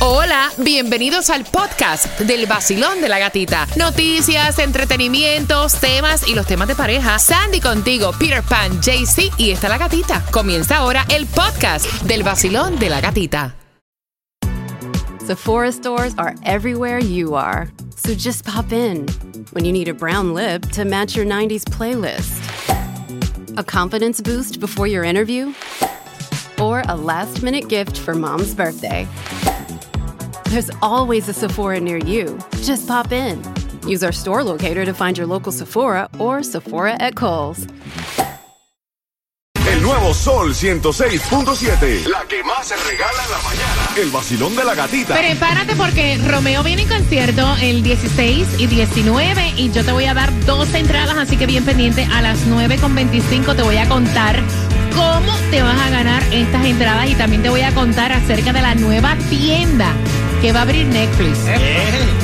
Hola, bienvenidos al podcast del vacilón de la gatita. Noticias, entretenimientos, temas y los temas de pareja. Sandy contigo, Peter Pan, JC y está la gatita. Comienza ahora el podcast del vacilón de la gatita. Sephora stores are everywhere you are. So just pop in when you need a brown lip to match your 90s playlist, a confidence boost before your interview, or a last minute gift for mom's birthday. There's always a Sephora near you. Just pop in. Use our store locator to find your local Sephora or Sephora at Kohl's. El nuevo Sol 106.7. La que más se regala en la mañana. El vacilón de la gatita. Prepárate porque Romeo viene en concierto el 16 y 19 y yo te voy a dar dos entradas, así que bien pendiente a las 9.25 te voy a contar cómo te vas a ganar estas entradas y también te voy a contar acerca de la nueva tienda que va a abrir Netflix.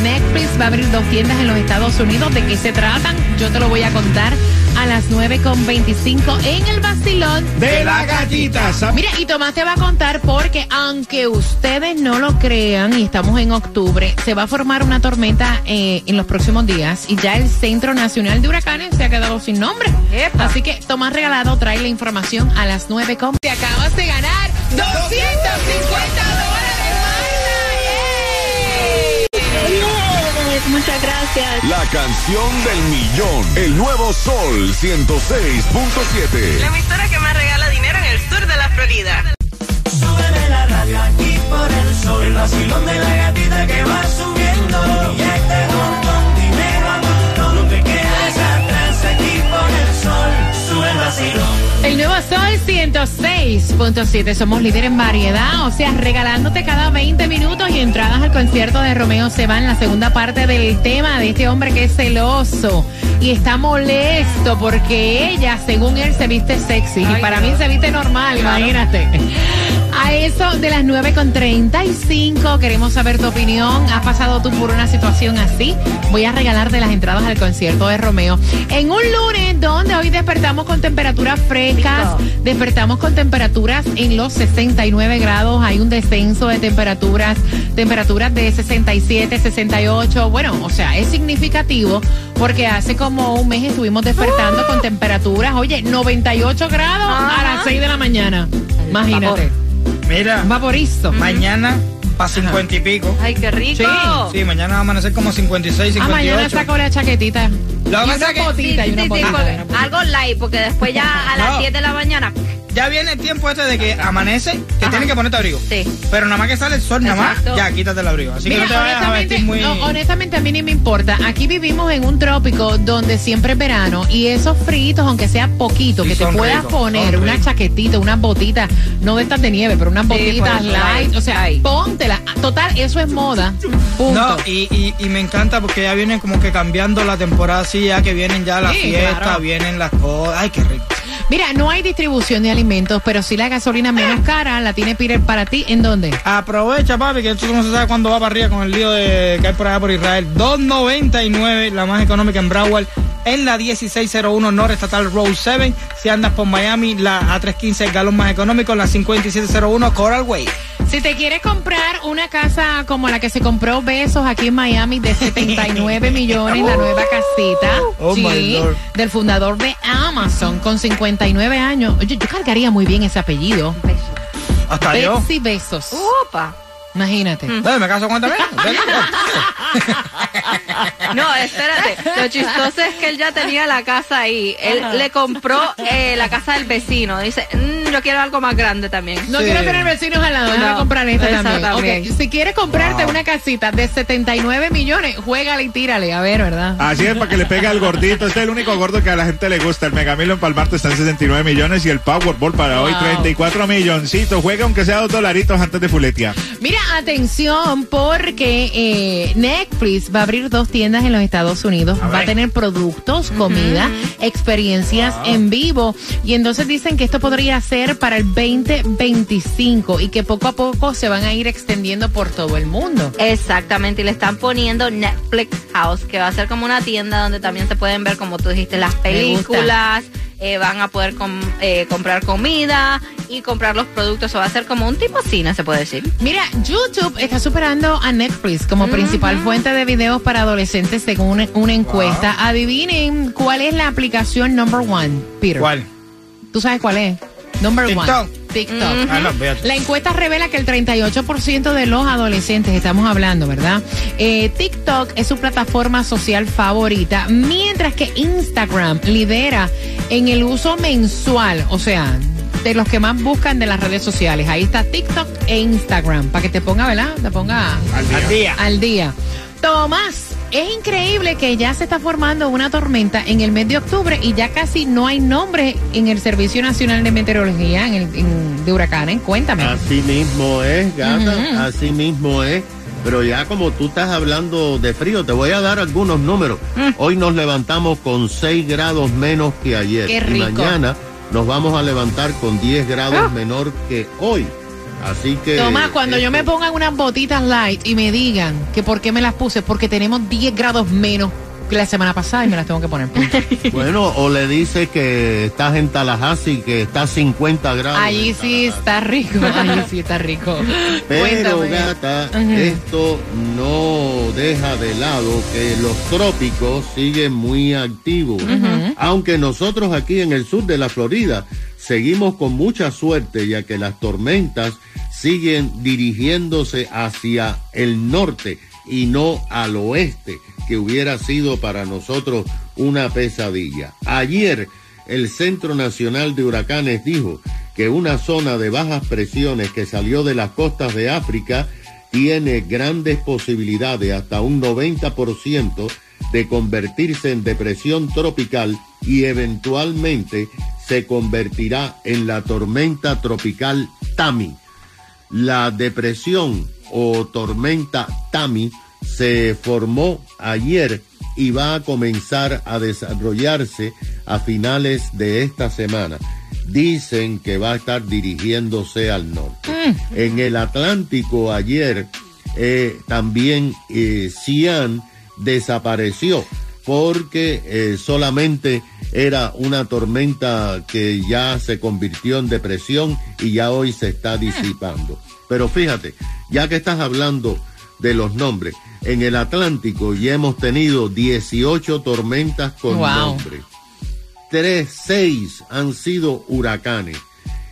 Netflix va a abrir dos tiendas en los Estados Unidos. ¿De qué se tratan? Yo te lo voy a contar a las 9.25 en el vacilón de la gatita. Mira, y Tomás te va a contar porque aunque ustedes no lo crean y estamos en octubre, se va a formar una tormenta eh, en los próximos días y ya el Centro Nacional de Huracanes se ha quedado sin nombre. Así que Tomás Regalado trae la información a las 9. Te acabas de ganar 250 La canción del millón. El nuevo Sol 106.7. La emisora que más regala dinero en el sur de la Florida. Súbeme la radio aquí por el sol. El vacilón de la gatita que va subiendo. Y este montón dinero a montón. No te quedes atrás aquí por el sol. Sube el vacilón. El nuevo Sol 106.7. Somos líderes en variedad, o sea, regalándote cada 20 minutos y entradas al concierto de Romeo se va en la segunda parte del tema de este hombre que es celoso y está molesto porque ella, según él, se viste sexy. y para mí se viste normal, imagínate. A eso de las 9.35 queremos saber tu opinión. ¿Has pasado tú por una situación así? Voy a regalarte las entradas al concierto de Romeo. En un lunes donde hoy despertamos con temperaturas frescas, despertamos con temperaturas en los 69 grados, hay un descenso de temperaturas, temperaturas de 67, 68. Bueno, o sea, es significativo porque hace como un mes estuvimos despertando con temperaturas, oye, 98 grados a las 6 de la mañana. Imagínate. Mira, Vaporizo. mañana para 50 y pico. Ay, qué rico. Sí, Sí, mañana va a amanecer como 56, Ah, 58. mañana saco la chaquetita. Lo que Y pasa una es que- botita y una Sí, algo light, porque después ya a las No. 10 de la mañana. Ya viene el tiempo este de que amanece, que tienes que ponerte abrigo. Sí. Pero nada más que sale el sol, nada más, ya quítate el abrigo. Así Mira, que no te vayas a honestamente, vestir muy... no, honestamente a mí ni me importa. Aquí vivimos en un trópico donde siempre es verano y esos fritos, aunque sea poquito, Sí, que te puedas ricos, poner una ricos. chaquetita, unas botitas, no de estas de nieve, pero unas botitas light, o sea, póntela. Total, eso es moda. Punto. No, y, y, y me encanta porque ya vienen como que cambiando la temporada así, ya que vienen ya las Sí, fiestas, claro. vienen las cosas. Ay, qué rico. Mira, no hay distribución de alimentos, pero sí la gasolina menos cara la tiene Peter para ti. ¿En dónde? Aprovecha, papi, que tú no se sabe cuándo va para arriba con el lío de que hay por allá por Israel. 2.99, la más económica en Broward, en la 1601 North Estatal Road 7. Si andas por Miami, la A315 el galón más económico, la 5701 Coral Way. Si te quieres comprar una casa como la que se compró Besos aquí en Miami de 79 millones, la nueva casita Oh, my Lord. del fundador de Amazon con 59 años. Oye, yo cargaría muy bien ese apellido. Hasta yo. Betsy Besos. Upa. Imagínate. Eh, ¿Me caso con vez? No, espérate. Lo chistoso es que él ya tenía la casa ahí. Él le compró eh, la casa del vecino. Dice, "Mm, yo quiero algo más grande también. No Sí. quiero tener vecinos al lado, No, comprar esta esa también. también. Si quieres comprarte una casita de 79 millones, juégale y tírale, a ver, ¿verdad? Así es, para que le pegue al gordito. Este es el único gordo que a la gente le gusta. El Megamilo en Palmarte está en 69 millones y el Powerball para hoy Wow. 34 milloncitos. Juega aunque sea dos dolaritos antes de fuletear. Mira, atención, porque eh, Netflix va a abrir dos tiendas en los Estados Unidos. A Va a tener productos, comida, experiencias en vivo. Y entonces dicen que esto podría ser para el 2025 y que poco a poco se van a ir extendiendo por todo el mundo. Exactamente, y le están poniendo Netflix House, que va a ser como una tienda donde también se pueden ver, como tú dijiste, las películas, eh, van a poder com- eh, comprar comida y comprar los productos. O va a ser como un tipo cine, se puede decir. Mira, YouTube está superando a Netflix como principal fuente de videos para adolescentes según una, una encuesta. Adivinen cuál es la aplicación number one, Peter. ¿Cuál? ¿Tú sabes cuál es? Number TikTok. one. TikTok. Ah, no, fíjate. La encuesta revela que el 38% de los adolescentes, estamos hablando, ¿verdad? Eh, TikTok es su plataforma social favorita, mientras que Instagram lidera en el uso mensual, o sea, de los que más buscan de las redes sociales. Ahí está TikTok e Instagram, para que te ponga, ¿verdad? Te ponga Al día. al día. Tomás, es increíble que ya se está formando una tormenta en el mes de octubre y ya casi no hay nombre en el Servicio Nacional de Meteorología en el, en- de huracanes. Cuéntame. Así mismo es, gata, así mismo es. Pero ya como tú estás hablando de frío, te voy a dar algunos números. Mm. Hoy nos levantamos con 6 grados menos que ayer. Qué Y mañana nos vamos a levantar con 10 grados Ah. menor que hoy. Así que... Tomás, cuando yo me pongan unas botitas light y me digan que por qué me las puse, porque tenemos 10 grados menos que la semana pasada y me las tengo que poner. punto. Bueno, o le dices que estás en Tallahassee, que está a 50 grados. Allí sí está rico, allí sí está rico. Pero Cuéntame. gata, esto no deja de lado que los trópicos siguen muy activos. Aunque nosotros aquí en el sur de la Florida seguimos con mucha suerte ya que las tormentas siguen dirigiéndose hacia el norte y no al oeste, que hubiera sido para nosotros una pesadilla. Ayer el Centro Nacional de Huracanes dijo que una zona de bajas presiones que salió de las costas de África tiene grandes posibilidades, hasta un 90%, de convertirse en depresión tropical y eventualmente se convertirá en la tormenta tropical Tami. La depresión o tormenta Tami se formó ayer y va a comenzar a desarrollarse a finales de esta semana. Dicen que va a estar dirigiéndose al norte. En el Atlántico ayer eh, también eh, Cian desapareció porque eh, solamente era una tormenta que ya se convirtió en depresión y ya hoy se está disipando. Pero fíjate, ya que estás hablando de los nombres, en el Atlántico ya hemos tenido 18 tormentas con Wow. nombre. Tres, seis han sido huracanes.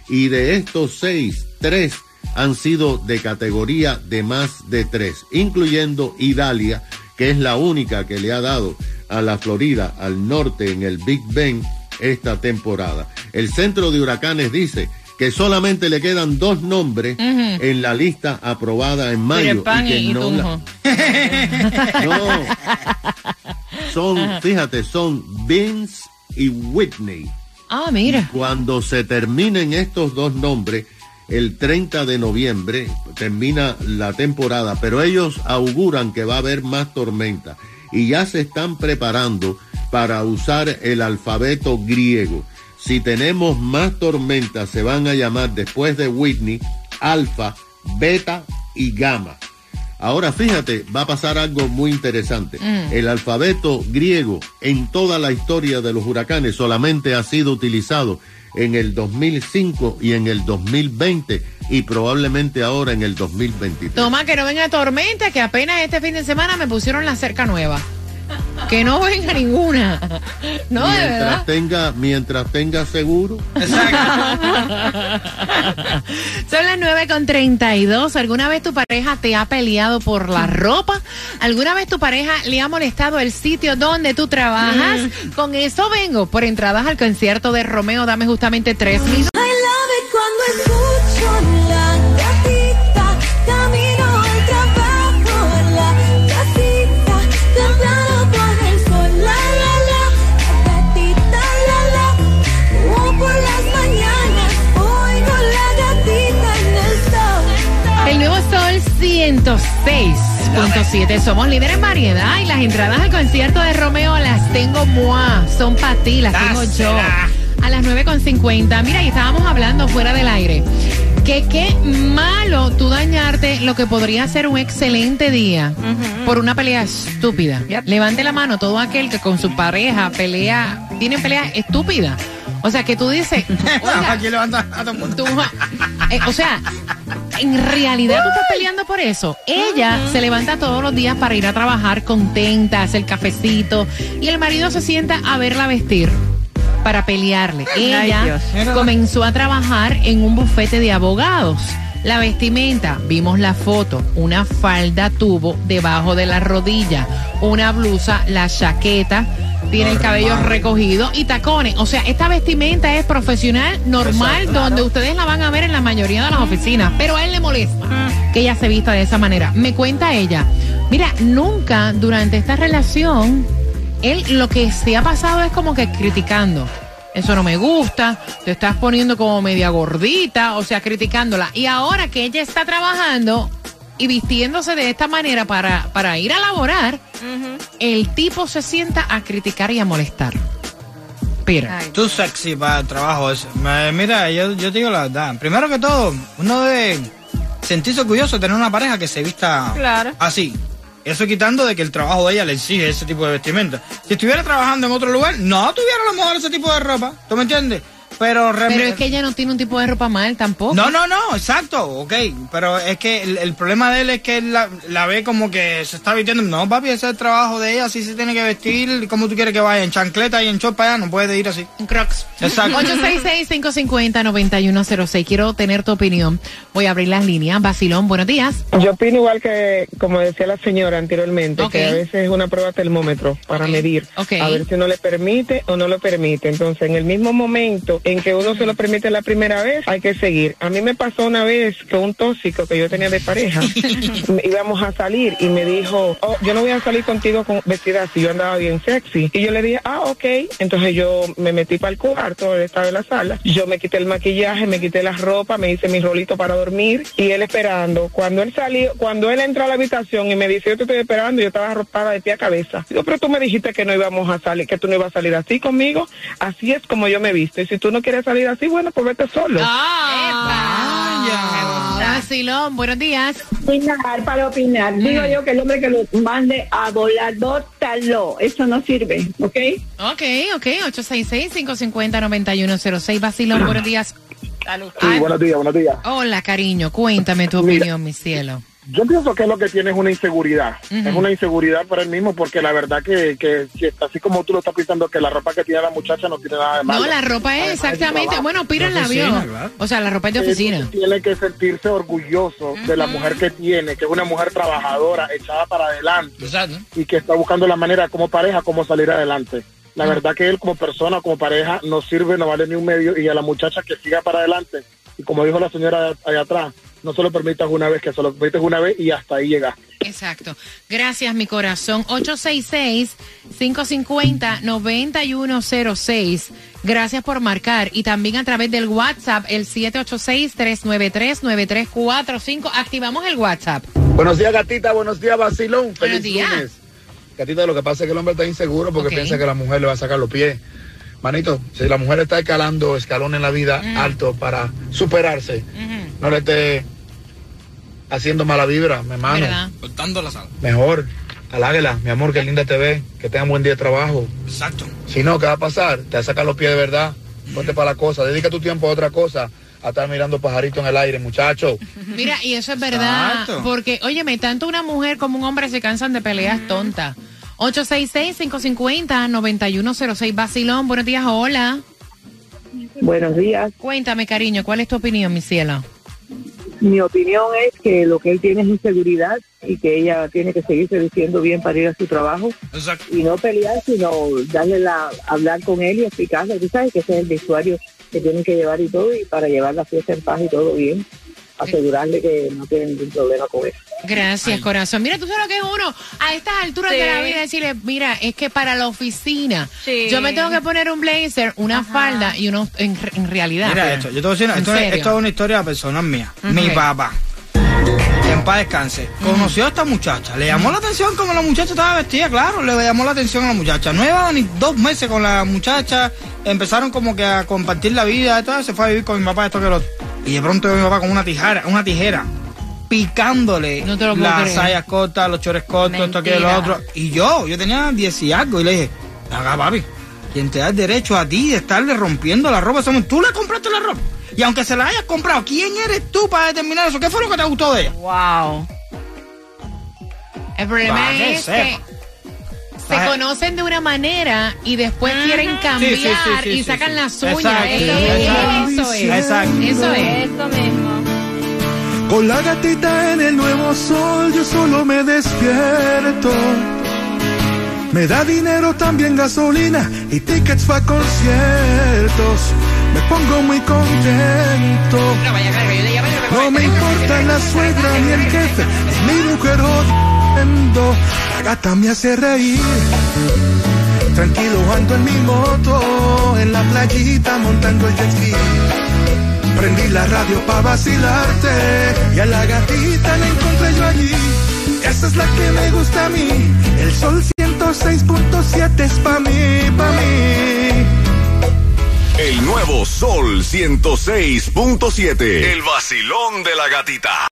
Y de estos seis, tres han sido de categoría de más de tres, incluyendo Idalia, que es la única que le ha dado a la Florida, al norte, en el Big Ben esta temporada. El centro de huracanes dice que solamente le quedan dos nombres en la lista aprobada en mayo. Y que y, no la- no. Son, fíjate, son Vince y Whitney. Ah, mira. Cuando se terminen estos dos nombres, el 30 de noviembre termina la temporada, pero ellos auguran que va a haber más tormenta y ya se están preparando para usar el alfabeto griego. Si tenemos más tormentas, se van a llamar después de Whitney, alfa, beta y gamma. Ahora fíjate, va a pasar algo muy interesante. El alfabeto griego en toda la historia de los huracanes solamente ha sido utilizado en el 2005 y en el 2020 y probablemente ahora en el 2023. Toma, que no venga tormenta, que apenas este fin de semana me pusieron la cerca nueva. Que no venga ninguna. No, de mientras verdad. tenga, mientras tenga seguro. Son las 9 con 32. ¿Alguna vez tu pareja te ha peleado por la ropa? ¿Alguna vez tu pareja le ha molestado el sitio donde tú trabajas? Con eso vengo por entradas al concierto de Romeo. Dame justamente tres minutos. 106.7. Somos líderes en variedad y las entradas al concierto de Romeo las tengo moi. Son para ti, las tengo yo. A las 9.50. Mira, y estábamos hablando fuera del aire. Que qué malo tú dañarte lo que podría ser un excelente día por una pelea estúpida. Yep. Levante la mano todo aquel que con su pareja pelea, tiene pelea estúpida. O sea, que tú dices, oiga, Aquí levanta a todo el mundo. tú, eh, o sea, en realidad tú estás peleando por eso. Ella se levanta todos los días para ir a trabajar contenta, hacer cafecito, y el marido se sienta a verla vestir para pelearle. Ella comenzó a trabajar en un bufete de abogados. La vestimenta, vimos la foto, una falda tubo debajo de la rodilla, una blusa, la chaqueta, tiene el cabello recogido y tacones. O sea, esta vestimenta es profesional, normal, donde ustedes la van a ver en la mayoría de las oficinas, pero a él le molesta que ella se vista de esa manera. Me cuenta ella, mira, nunca durante esta relación, él lo que se ha pasado es como que criticando. Eso no me gusta, te estás poniendo como media gordita, o sea, criticándola. Y ahora que ella está trabajando y vistiéndose de esta manera para, para ir a laborar, el tipo se sienta a criticar y a molestar. Pero, Ay. Tú sexy para el trabajo ese. Me- Mira, yo, yo te digo la verdad. Primero que todo, uno debe sentirse orgulloso de tener una pareja que se vista Claro. así. Eso quitando de que el trabajo de ella le exige ese tipo de vestimenta. Si estuviera trabajando en otro lugar, no tuviera a lo mejor ese tipo de ropa. ¿Tú me entiendes? Pero, pero es que ella no tiene un tipo de ropa mal tampoco. No, no, no, exacto, ok. Pero es que el, el problema de él es que él la, la ve como que se está vistiendo. No, papi, ese es el trabajo de ella, así se tiene que vestir. como tú quieres que vaya? En chancleta y en para allá, no puede ir así. En Crocs. Exacto. 866-550-9106. Quiero tener tu opinión. Voy a abrir las líneas. Basilón, buenos días. Yo opino igual que, como decía la señora anteriormente, que a veces es una prueba termómetro para medir, Ok. a ver si uno le permite o no lo permite. Entonces, en el mismo momento en que uno se lo permite la primera vez, hay que seguir. A mí me pasó una vez que un tóxico que yo tenía de pareja, íbamos a salir y me dijo, oh, yo no voy a salir contigo con vestida así, yo andaba bien sexy. Y yo le dije, ah, ok. Entonces yo me metí para el cuarto, él estaba en la sala, yo me quité el maquillaje, me quité la ropa, me hice mi rolito para dormir y él esperando. Cuando él salió, cuando él entró a la habitación y me dice, yo te estoy esperando, yo estaba arropada de pie a cabeza. Digo, pero tú me dijiste que no íbamos a salir, que tú no ibas a salir así conmigo. Así es como yo me visto. Y si tú no quieres salir así, bueno, pues vete solo. Ah, Basilón, buenos días. Opinar para opinar. Digo yo que el hombre que lo mande a volar, bótalo. Eso no sirve, ¿ok? Ok, ok. 866-550-9106. Basilón, buenos días. Ay, buenos días, buenos días. Hola, cariño. Cuéntame tu opinión, mi cielo. Yo pienso que lo que tiene es una inseguridad. Es una inseguridad por él mismo porque la verdad que, que, que así como tú lo estás pensando que la ropa que tiene la muchacha no tiene nada de malo. No, la ropa es exactamente. Bueno, Pira la vio. claro. O sea, la ropa es de oficina. Él tiene que sentirse orgulloso de la mujer que tiene, que es una mujer trabajadora, echada para adelante Exacto. y que está buscando la manera como pareja cómo salir adelante. La verdad que él como persona, como pareja, no sirve, no vale ni un medio y a la muchacha que siga para adelante. Y como dijo la señora allá atrás, no se lo permitas una vez, que se lo permites una vez y hasta ahí llega. Exacto. Gracias, mi corazón. 866-550-9106. Gracias por marcar. Y también a través del WhatsApp, el 786-393-9345. Activamos el WhatsApp. Buenos días, gatita. Buenos días, vacilón. Buenos días. lunes. Gatita, lo que pasa es que el hombre está inseguro porque piensa que la mujer le va a sacar los pies. Manito, si la mujer está escalando escalón en la vida alto para superarse, no le esté haciendo mala vibra, mi hermano. ¿Verdad? Cortando la sala. Mejor, haláguela, mi amor, que linda te ve, que tenga buen día de trabajo. Exacto. Si no, ¿qué va a pasar? Te va a sacar los pies de verdad. Ponte para la cosa, dedica tu tiempo a otra cosa, a estar mirando pajaritos en el aire, muchacho. Mira, y eso es verdad. Exacto. Porque, óyeme, tanto una mujer como un hombre se cansan de peleas tontas. 866-550-9106. Basilón, buenos días, hola. Buenos días. Cuéntame, cariño, ¿cuál es tu opinión, mi cielo? Mi opinión es que lo que él tiene es inseguridad y que ella tiene que seguirse diciendo bien para ir a su trabajo Exacto. y no pelear, sino darle la, hablar con él y explicarle. Tú sabes que ese es el vestuario que tienen que llevar y todo, y para llevar la fiesta en paz y todo bien, asegurarle que no tiene ningún problema con eso. Gracias, corazón. Mira, tú sabes lo que es uno a estas alturas de la vida decirle, mira, es que para la oficina Sí. yo me tengo que poner un blazer, una falda y uno en, en realidad. Mira esto, yo te voy a decir, una- ¿En esto, es, serio? esto es una historia personal mía. Mi Ok. papá, en paz descanse, conoció a esta muchacha. Le llamó la atención como la muchacha estaba vestida, claro, le llamó la atención a la muchacha. No llevaba ni dos meses con la muchacha, empezaron como que a compartir la vida, y todo, se fue a vivir con mi papá, esto que lo otro. Y de pronto mi papá con una tijera, una tijera, picándole No te lo puedo las sayas cortas, los chores cortos, esto, aquello, lo Mentira. otro. Y yo, yo tenía 10 y algo, y le dije, acá papi, quien te da el derecho a ti de estarle rompiendo la ropa a mujer. Tú le compraste la ropa. Y aunque se la hayas comprado, ¿quién eres tú para determinar eso? ¿Qué fue lo que te gustó de ella? Wow. El problema Para que es sepa. que se conocen de una manera y después quieren cambiar Sí, sí, sí, sí, y sacan sí. las uñas. Exacto, Eso, exacto. eso es. Exacto. Eso es. Eso mismo. Con la gatita en el nuevo sol, yo solo me despierto. Me da dinero, también gasolina y tickets para conciertos. Me pongo muy contento. No me importa la suegra ni el jefe, ni mi mujer La gata me hace reír. Tranquilo ando en mi moto, en la playita montando el jet ski. Prendí la radio pa' vacilarte y a la gatita la encontré yo allí. Esa es la que me gusta a mí. El sol 106.7 es pa' mí, pa' mí. El nuevo Sol 106.7. El vacilón de la gatita.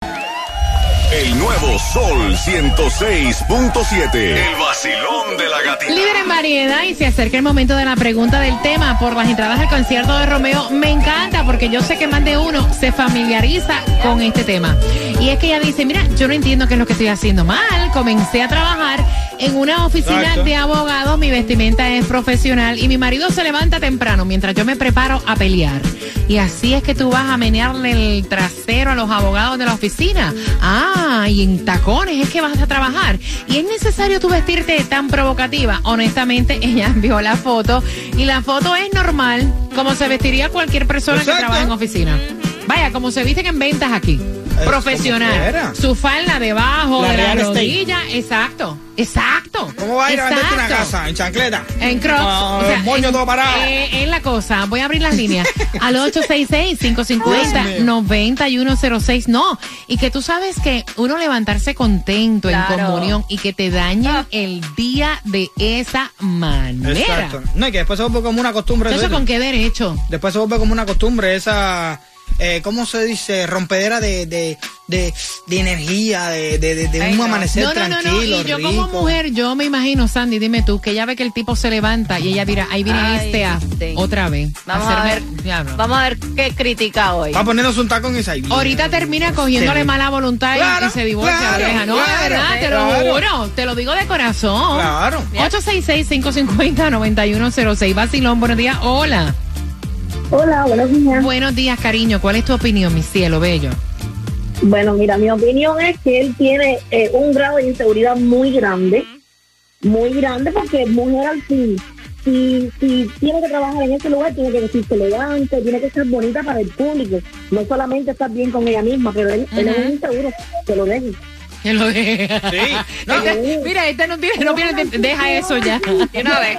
El nuevo Sol 106.7. El vacilón de la gatita. Líder en variedad y se acerca el momento de la pregunta del tema por las entradas al concierto de Romeo. Me encanta porque yo sé que más de uno se familiariza con este tema. Y es que ella dice, mira, yo no entiendo qué es lo que estoy haciendo mal. Comencé a trabajar en una oficina Exacto. de abogados, mi vestimenta es profesional y mi marido se levanta temprano mientras yo me preparo a pelear. Y así es que tú vas a menearle el trasero a los abogados de la oficina. Ah, y en tacones es que vas a trabajar. Y es necesario tú vestirte tan provocativa. Honestamente, ella envió la foto y la foto es normal, como se vestiría cualquier persona Exacto. que trabaja en oficina. Vaya, como se visten en ventas aquí. Como Profesional. Su falda debajo La de la rodilla. Exacto. Exacto. ¿Cómo va a ir a venderte una casa? ¿En chancleta? En Crocs. Ah, o sea, moño en- todo parado. eh, es la cosa. Voy a abrir las líneas. Al Dios mío. 866-550-9106. No. Y que tú sabes que uno levantarse contento Claro. en comunión y que te dañen Ah. el día de esa manera. Exacto. No, y que después se vuelve como una costumbre. ¿Eso con qué derecho? Después se vuelve como una costumbre esa, eh, ¿cómo se dice? Rompedera de, de, de, de energía, de, de, de, de Ay, un no. amanecer No, no, no, tranquilo, no. Y yo rico. como mujer, yo me imagino, Sandy, dime tú, que ella ve que el tipo se levanta y ella mira, ahí viene Ay, este a- sí. otra vez. Vamos a hacerme- ver. Diablo. Vamos a ver qué critica hoy. Va poniéndose un tacón y se. Ahorita termina cogiéndole Sí. mala voluntad y- Claro, y se divorcia claro, oreja. No, claro, de verdad, te lo juro. Te lo digo de corazón. Claro. 866-550-9106. Vacilón, buenos días. Hola. Hola, buenos días. Buenos días, cariño. ¿Cuál es tu opinión, mi cielo bello? Bueno, mira, mi opinión es que él tiene eh, un grado de inseguridad muy grande, muy grande, porque mujer al fin, si, si tiene que trabajar en ese lugar, tiene que vestirse elegante, tiene que ser bonita para el público, no solamente estar bien con ella misma, pero él, él es un inseguro, que lo deje. Que lo deja. Sí. No. Este- mira, este no tiene, no tiene, deja eso ya. De una vez.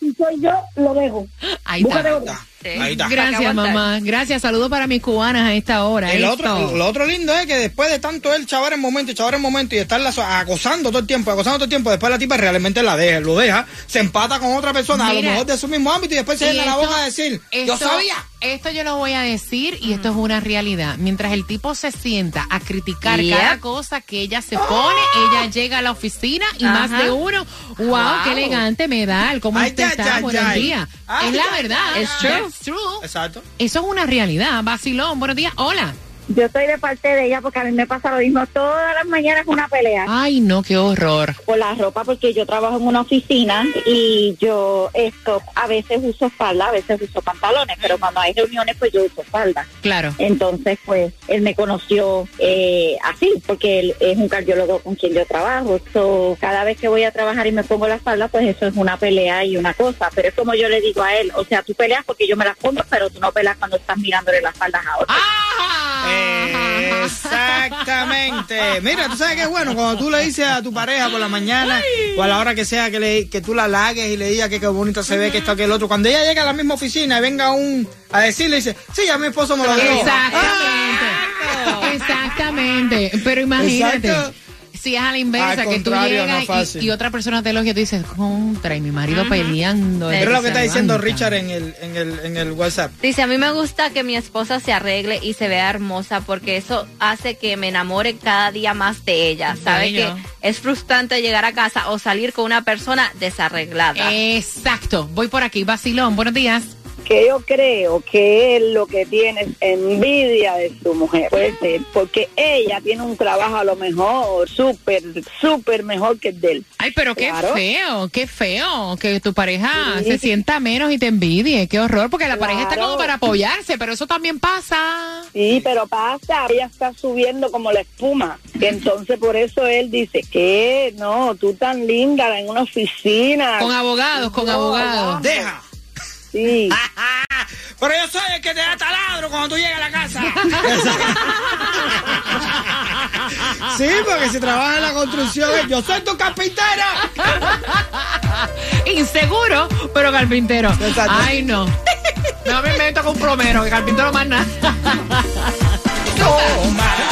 Si soy yo, lo dejo. Ahí Búscate está. Sí. Ahí está. Gracias, mamá. Gracias. Saludos para mis cubanas a esta hora. Esto. otro, lo otro lindo es que después de tanto él chavar en momento y chavar en momento y estarla acosando todo el tiempo, acosando todo el tiempo, después la tipa realmente la deja, lo deja, se empata con otra persona, a lo mejor de su mismo ámbito y después se llena la esto- boca a decir, yo esto- sabía. Esto yo lo voy a decir y esto es una realidad. Mientras el tipo se sienta a criticar cada cosa que ella se pone, ella llega a la oficina y más de uno, wow, Wow. qué elegante me da, el cómo Ay, usted ya, está, ya, buenos ya. días. Ay, es la verdad. ya. It's true. That's true. Exacto. Eso es una realidad. Vacilón, buenos días. Hola. Yo estoy de parte de ella porque a mí me pasa lo mismo. Todas las mañanas una pelea. Ay, no, qué horror. por la ropa porque yo trabajo en una oficina y yo esto a veces uso falda, a veces uso pantalones, pero cuando hay reuniones pues yo uso falda. Claro. Entonces pues él me conoció eh, así porque él es un cardiólogo con quien yo trabajo. So, cada vez que voy a trabajar y me pongo la falda pues eso es una pelea y una cosa, pero es como yo le digo a él, o sea tú peleas porque yo me las pongo pero tú no peleas cuando estás mirándole las faldas a otro. Ah. Exactamente. Mira, tú sabes que es bueno cuando tú le dices a tu pareja por la mañana o a la hora que sea que, le, que tú la halagues y le digas que qué bonita se ve, que esto, que el otro. Cuando ella llega a la misma oficina y venga un a decirle, dice, sí, ya mi esposo me lo dijo. Exactamente. Exactamente. Pero imagínate. Exacto. Si es a la inversa, Al que tú llegas no y- y, otra persona te elogia y tú dices, contra, y mi marido peleando. Pero lo que está diciendo Levanta. Richard en el, en el, en el WhatsApp. Dice, a mí me gusta que mi esposa se arregle y se vea hermosa porque eso hace que me enamore cada día más de ella. Sabe Bello. que es frustrante llegar a casa o salir con una persona desarreglada. Exacto. Voy por aquí, Basilón. Buenos días. Que yo creo que él lo que tiene es envidia de su mujer. Puede ser, porque ella tiene un trabajo a lo mejor súper, súper mejor que el de él. Ay, pero qué Claro. feo, qué feo que tu pareja Sí. se sienta menos y te envidie. Qué horror, porque la pareja está como para apoyarse, pero eso también pasa. Sí, pero pasa, ella está subiendo como la espuma. Y entonces por eso él dice que no, tú tan linda en una oficina. Con abogados, con No, abogados. Deja. Sí. Pero yo soy el que te da taladro cuando tú llegas a la casa. sí, porque si trabajas en la construcción, yo soy tu carpintera. Inseguro, pero carpintero. Exacto. Ay, no. No me meto con plomero, que carpintero más nada. Número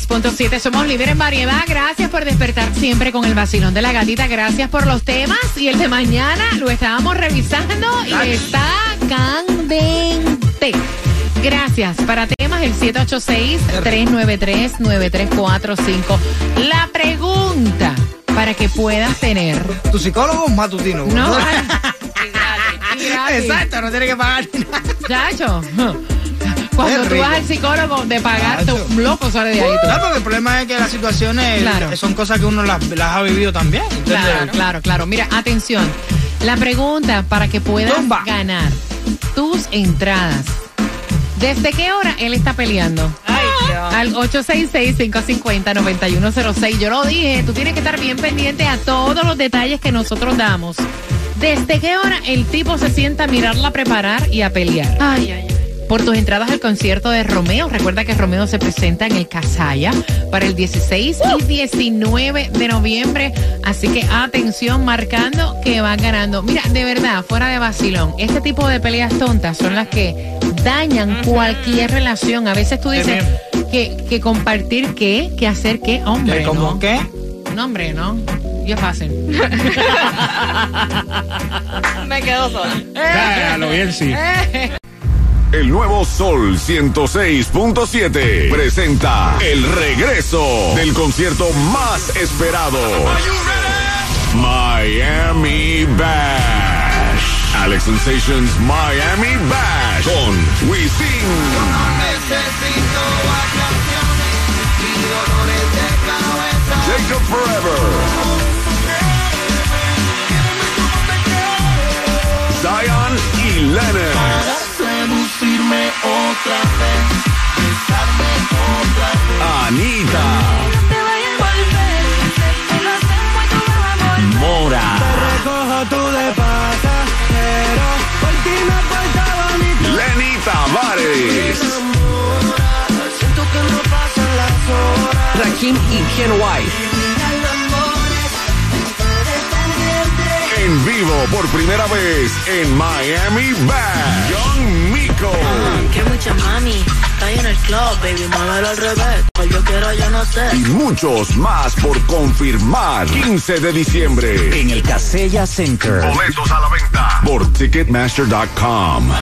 106.7. Somos líderes en variedad. Gracias por despertar siempre con el vacilón de la gatita. Gracias por los temas. Y el de mañana lo estábamos revisando y está candente. Gracias. Para temas, el 786-393-9345. La pregunta para que puedas tener. Tu psicólogo matutino. No. Exacto, no tiene que pagar. Chacho. Cuando tú vas al psicólogo de pagar, Chacho. tu loco sale de ahí. tú. Claro, porque el problema es que las situaciones Claro. son cosas que uno las, las ha vivido también. Claro, claro, claro. Mira, atención. La pregunta para que puedas ganar tus entradas. ¿Desde qué hora él está peleando? Al 866-550-9106. Yo lo dije, tú tienes que estar bien pendiente a todos los detalles que nosotros damos. ¿Desde qué hora el tipo se sienta a mirarla preparar y a pelear? Ay, ay, ay. Por tus entradas al concierto de Romeo. Recuerda que Romeo se presenta en el Casaya para el 16 y 19 de noviembre. Así que atención, marcando que van ganando. Mira, de verdad, fuera de vacilón, este tipo de peleas tontas son las que dañan cualquier relación. A veces tú dices que, que compartir qué, que hacer qué, hombre. ¿Que como ¿no? qué? No, hombre, no. Y es fácil. Me quedo sola. Déjalo bien, sí. El nuevo Sol 106.7 presenta el regreso del concierto más esperado. Miami Bash. Alex Sensations Miami Bash con Wisin. Jacob Forever. Zion y Lennon. Rakim y Ken White. En vivo por primera vez en Miami Bash. Young Miko. Que mucha mami, está ahí en el club, baby, muévelo al revés. Cual yo quiero, yo no sé. Y muchos más por confirmar. 15 de diciembre. En el Casella Center. Boletos a la venta por Ticketmaster.com.